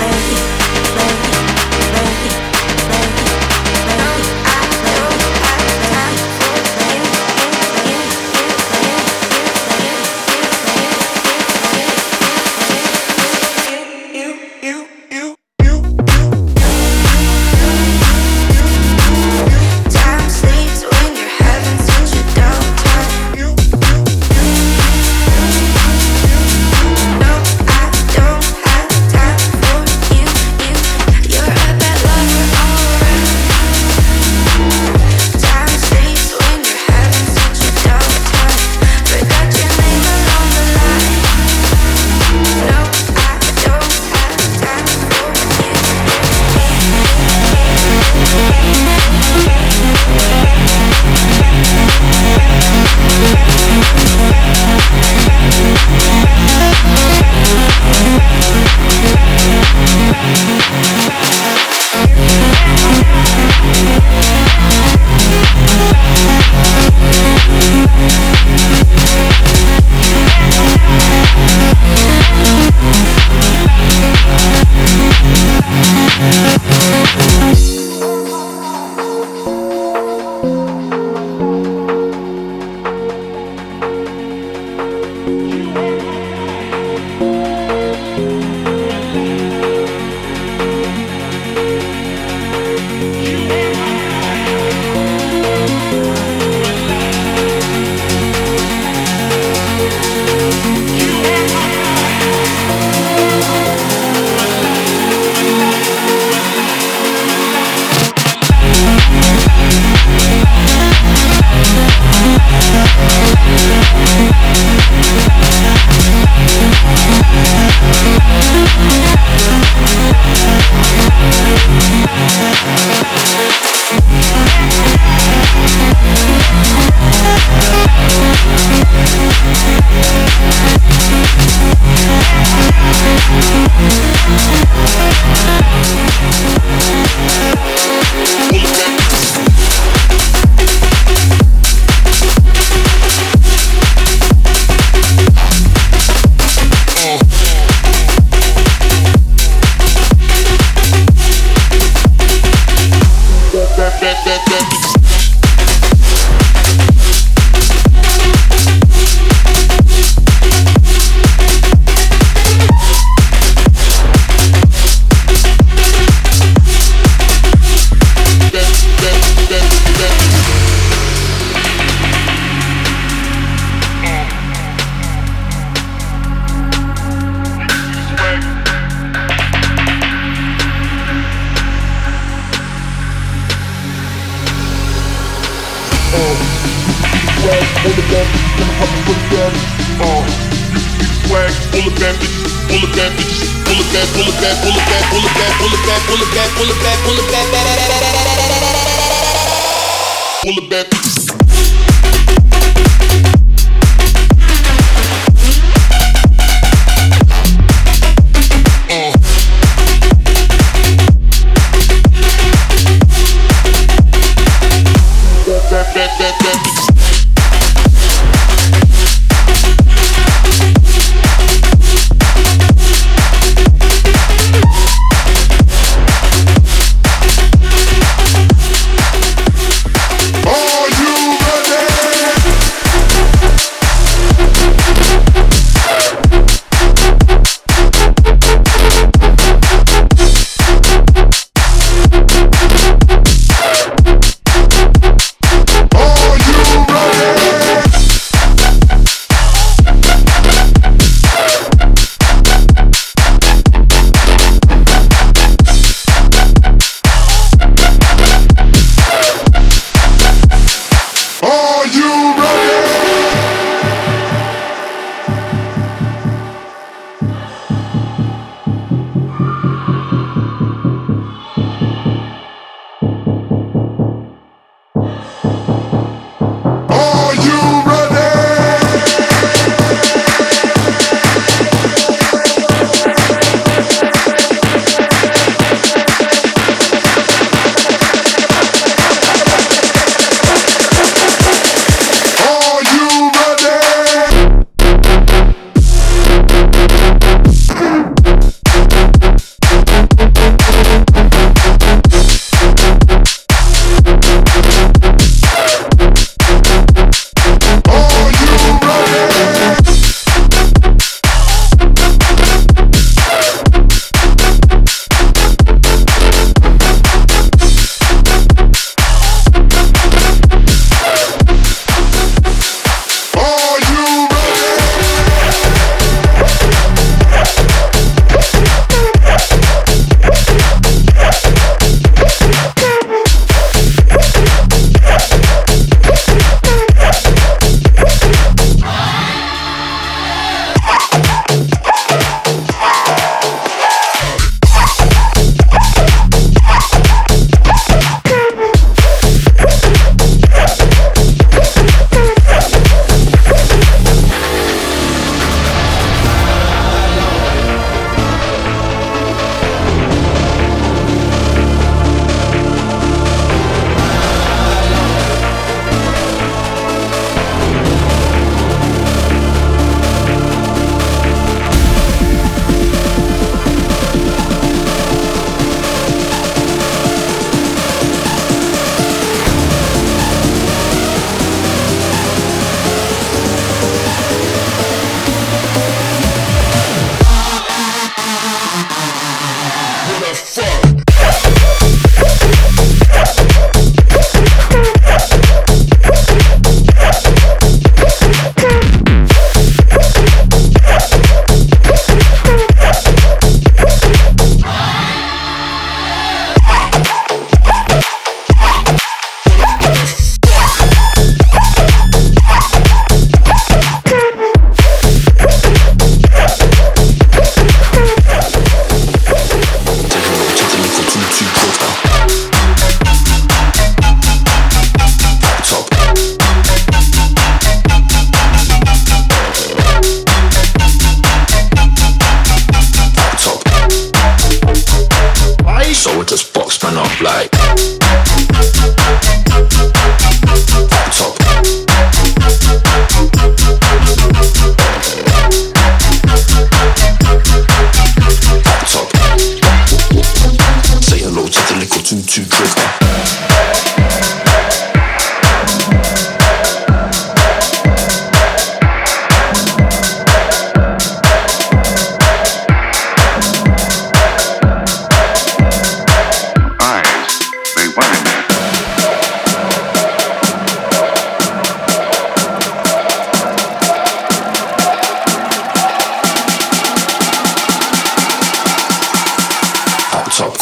baby. all of them, gonna pop it for them. Uh, swag, all of them bitches, all of them bitches, all of that, all of that, all of that, all of that, all of that, all of that, all of that, all of that, all of that, all of that, all of that.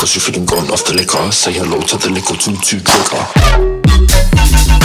Cause you feeling gone off the liquor Saying hello to the little two two clicker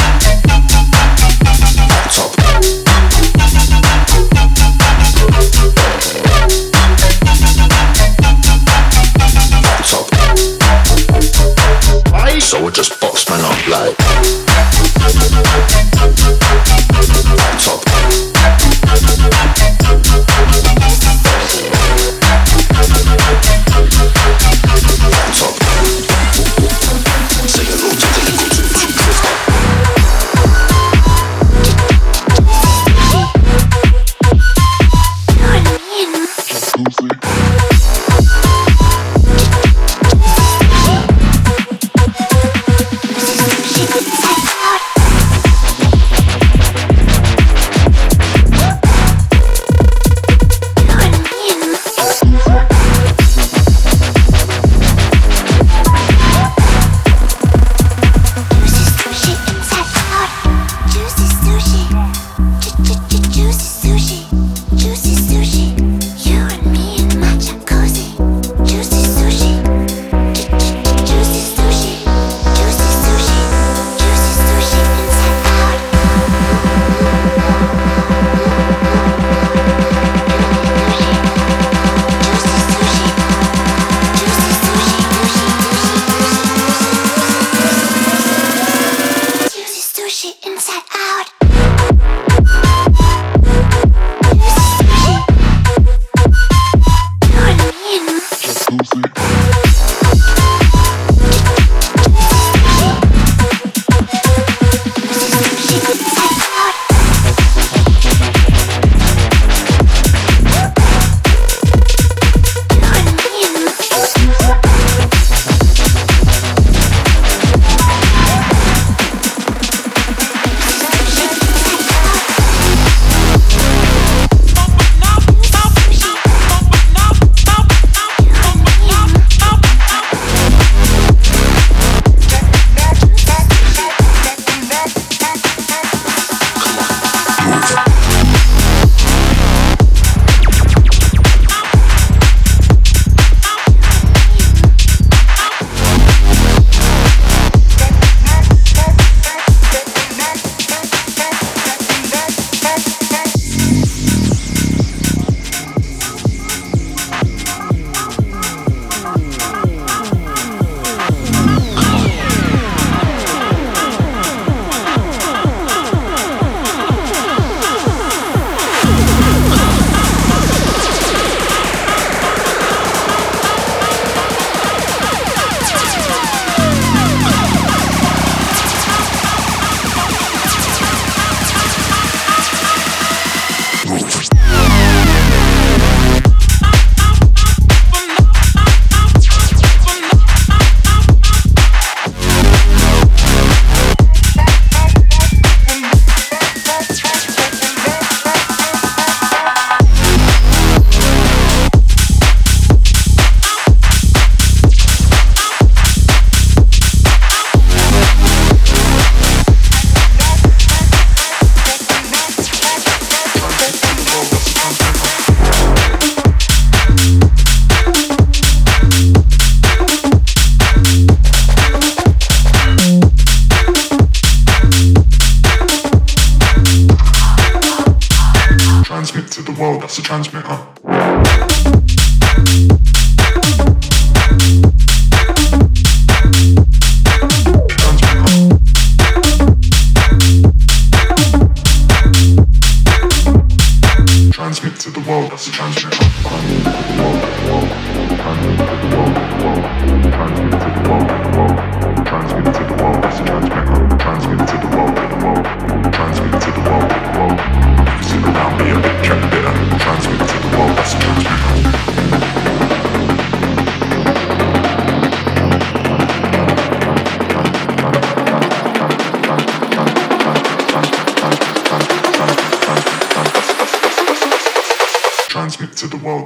transmit